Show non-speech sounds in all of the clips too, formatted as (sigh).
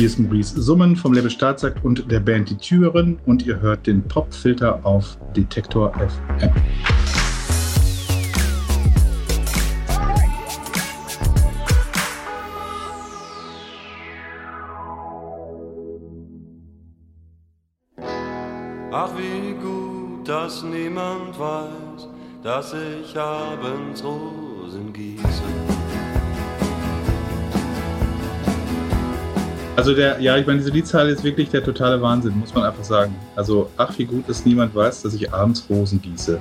Hier ist Maurice Summen vom Label Staatsakt und der Band Die Türerin und ihr hört den Popfilter auf Detektor FM. Ach, wie gut, dass niemand weiß, dass ich abends Rosen gieße. Also der, ja, ich meine, diese Liedzeile ist wirklich der totale Wahnsinn, muss man einfach sagen. Also, ach, wie gut, dass niemand weiß, dass ich abends Rosen gieße.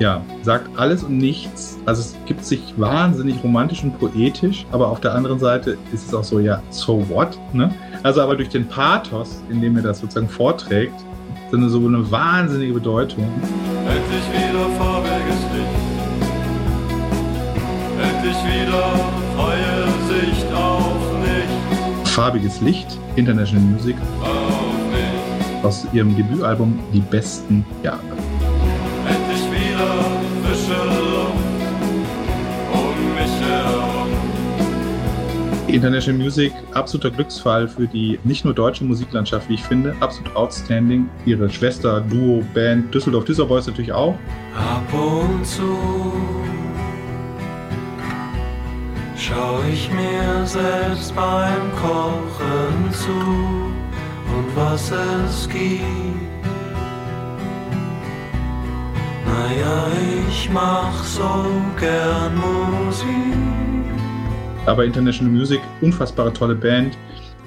Ja, sagt alles und nichts. Also es gibt sich wahnsinnig romantisch und poetisch, aber auf der anderen Seite ist es auch so, ja, so what? Ne? Also aber durch den Pathos, in dem er das sozusagen vorträgt, sind so eine wahnsinnige Bedeutung. Endlich wieder farbiges Licht. Endlich wieder Farbiges Licht, International Music, aus ihrem Debütalbum Die besten Jahre. Endlich wieder frische Luft um mich herum. International Music, absoluter Glücksfall für die nicht nur deutsche Musiklandschaft, wie ich finde, absolut outstanding. Ihre Schwester, Duo, Band, Düsseldorf, Düsseldorf natürlich auch. Ab und zu schau ich mir selbst beim Kochen zu und was es gibt. Naja, ich mach so gern Musik. Aber International Music, unfassbare tolle Band.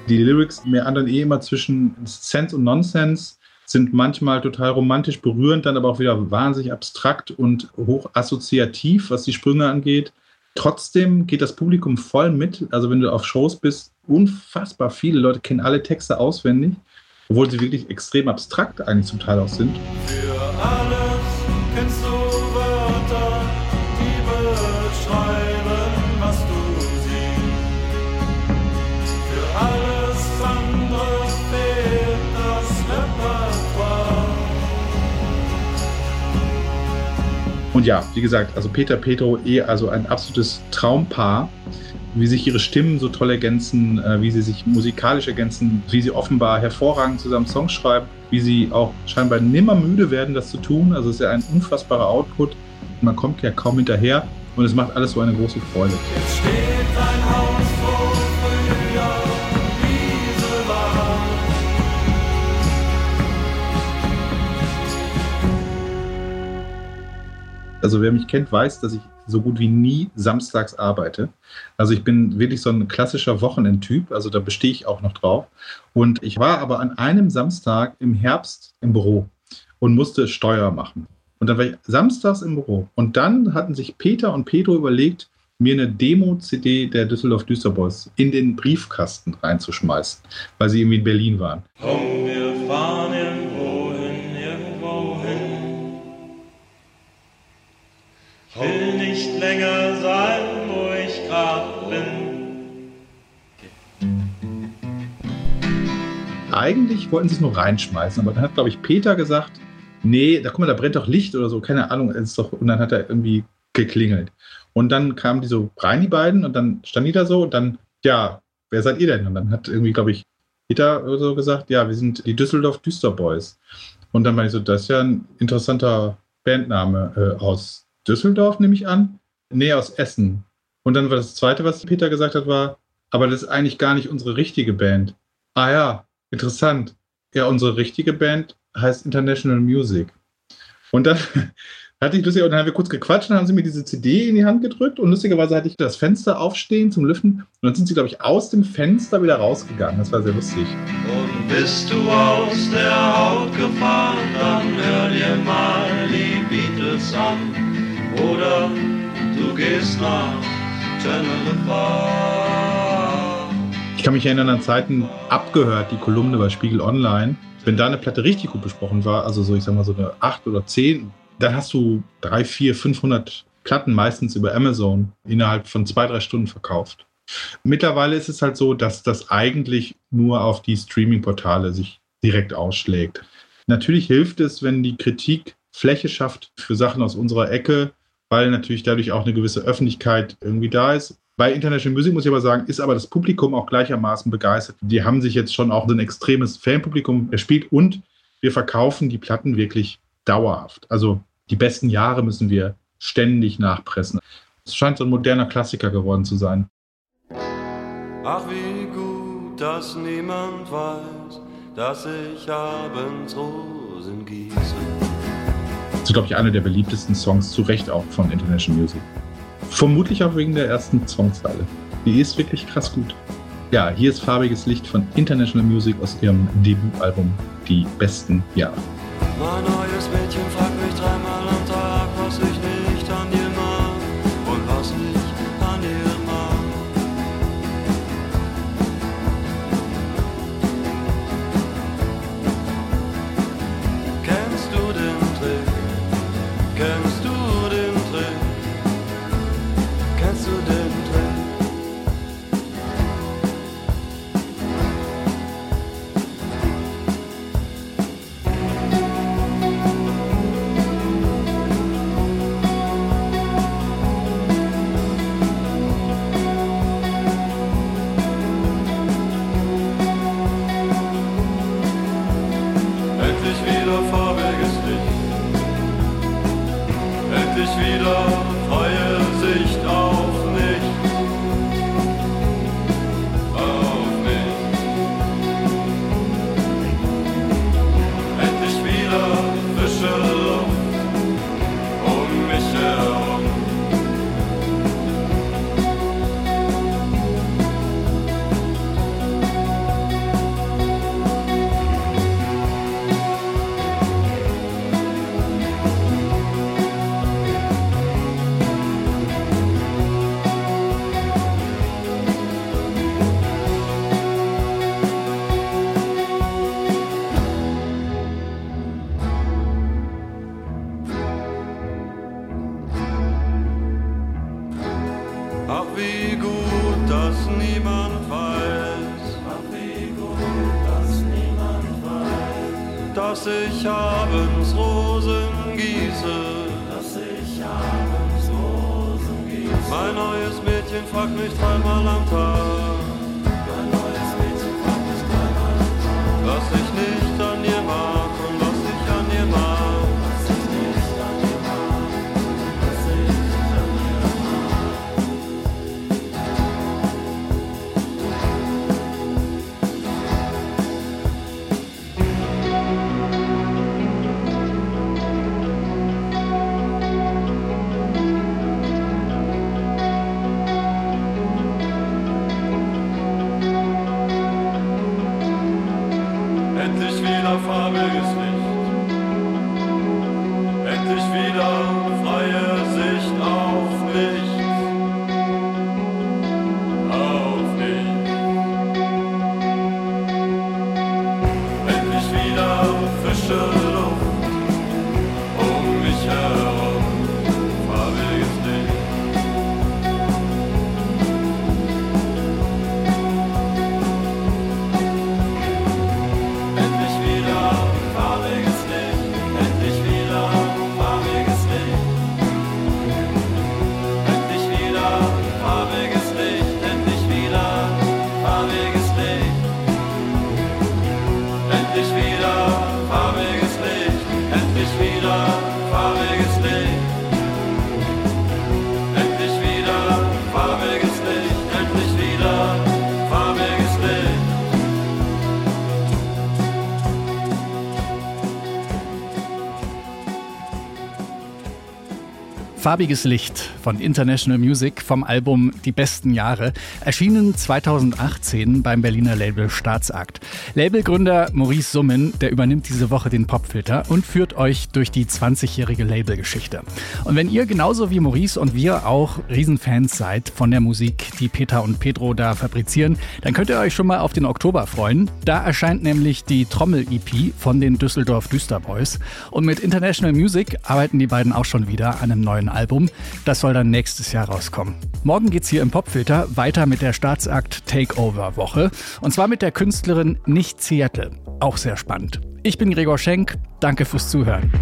Die Lyrics meandern eh immer zwischen Sense und Nonsense, sind manchmal total romantisch berührend, dann aber auch wieder wahnsinnig abstrakt und hoch assoziativ, was die Sprünge angeht. Trotzdem geht das Publikum voll mit. Also wenn du auf Shows bist, unfassbar viele Leute kennen alle Texte auswendig, obwohl sie wirklich extrem abstrakt eigentlich zum Teil auch sind. Für alles ja, wie gesagt, also Peter Petro eh also ein absolutes Traumpaar, wie sich ihre Stimmen so toll ergänzen, äh, wie sie sich musikalisch ergänzen, wie sie offenbar hervorragend zusammen Songs schreiben, wie sie auch scheinbar nimmer müde werden, das zu tun. Also es ist ja ein unfassbarer Output. Man kommt ja kaum hinterher und es macht alles so eine große Freude. Also wer mich kennt, weiß, dass ich so gut wie nie samstags arbeite. Also ich bin wirklich so ein klassischer Wochenendtyp, also da bestehe ich auch noch drauf. Und ich war aber an einem Samstag im Herbst im Büro und musste Steuer machen. Und dann war ich samstags im Büro. Und dann hatten sich Peter und Pedro überlegt, mir eine Demo-CD der Düsseldorf Düsterboys in den Briefkasten reinzuschmeißen, weil sie irgendwie in Berlin waren. Komm, wir fahren irgendwo Will nicht länger sein, wo ich grad bin. eigentlich wollten sie es nur reinschmeißen, aber dann hat, glaube ich, Peter gesagt, nee, da guck mal, da brennt doch Licht oder so, keine Ahnung, ist doch, und dann hat er irgendwie geklingelt. Und dann kamen die so rein, die beiden, und dann stand die da so, und dann, ja, wer seid ihr denn? Und dann hat irgendwie, glaube ich, Peter so gesagt, ja, wir sind die Düsseldorf Düsterboys. Und dann meine ich so, das ist ja ein interessanter Bandname äh, aus Düsseldorf, nehme ich an. Nee, aus Essen. Und dann war das Zweite, was Peter gesagt hat, war, aber das ist eigentlich gar nicht unsere richtige Band. Ah ja, interessant. Ja, unsere richtige Band heißt International Music. Und dann (laughs) hatte ich lustig, und dann haben wir kurz gequatscht, dann haben sie mir diese CD in die Hand gedrückt und lustigerweise hatte ich das Fenster aufstehen zum Lüften und dann sind sie, glaube ich, aus dem Fenster wieder rausgegangen. Das war sehr lustig. Und bist du aus der Haut gefahren, dann hör dir mal die Beatles an. Oder du gehst nach Teneriffa. Ich kann mich erinnern an Zeiten abgehört, die Kolumne bei Spiegel Online. Wenn da eine Platte richtig gut besprochen war, also so, ich sag mal, so eine 8 oder 10, dann hast du 3, 4, 500 Platten meistens über Amazon innerhalb von zwei, drei Stunden verkauft. Mittlerweile ist es halt so, dass das eigentlich nur auf die Streaming-Portale sich direkt ausschlägt. Natürlich hilft es, wenn die Kritik Fläche schafft für Sachen aus unserer Ecke, weil natürlich dadurch auch eine gewisse Öffentlichkeit irgendwie da ist. Bei International Music muss ich aber sagen, ist aber das Publikum auch gleichermaßen begeistert. Die haben sich jetzt schon auch ein extremes Fanpublikum erspielt und wir verkaufen die Platten wirklich dauerhaft. Also die besten Jahre müssen wir ständig nachpressen. Es scheint so ein moderner Klassiker geworden zu sein. Ach, wie gut, dass niemand weiß, dass ich abends Rosen gieße. Ist, glaube ich, einer der beliebtesten Songs, zu Recht auch von International Music. Vermutlich auch wegen der ersten Songzeile. Die ist wirklich krass gut. Ja, hier ist farbiges Licht von International Music aus ihrem Debütalbum Die besten Jahre. Mein neues Mädchen wie gut, dass niemand weiß. Ach wie gut, dass niemand weiß. Dass ich abends Rosen gieße. Dass ich abends Rosen gieße. Mein neues Mädchen fragt mich dreimal am Tag. Endlich wieder Farbiges Licht von International Music vom Album Die besten Jahre, erschienen 2018 beim Berliner Label Staatsakt. Labelgründer Maurice Summen, der übernimmt diese Woche den Popfilter und führt euch durch die 20-jährige Labelgeschichte. Und wenn ihr genauso wie Maurice und wir auch Riesenfans seid von der Musik, die Peter und Pedro da fabrizieren, dann könnt ihr euch schon mal auf den Oktober freuen. Da erscheint nämlich die Trommel-EP von den Düsseldorf Düsterboys. Und mit International Music arbeiten die beiden auch schon wieder an einem neuen Album. Das soll dann nächstes Jahr rauskommen. Morgen geht's hier im Popfilter weiter mit der Staatsakt Takeover Woche. Und zwar mit der Künstlerin Nicht Seattle. Auch sehr spannend. Ich bin Gregor Schenk. Danke fürs Zuhören.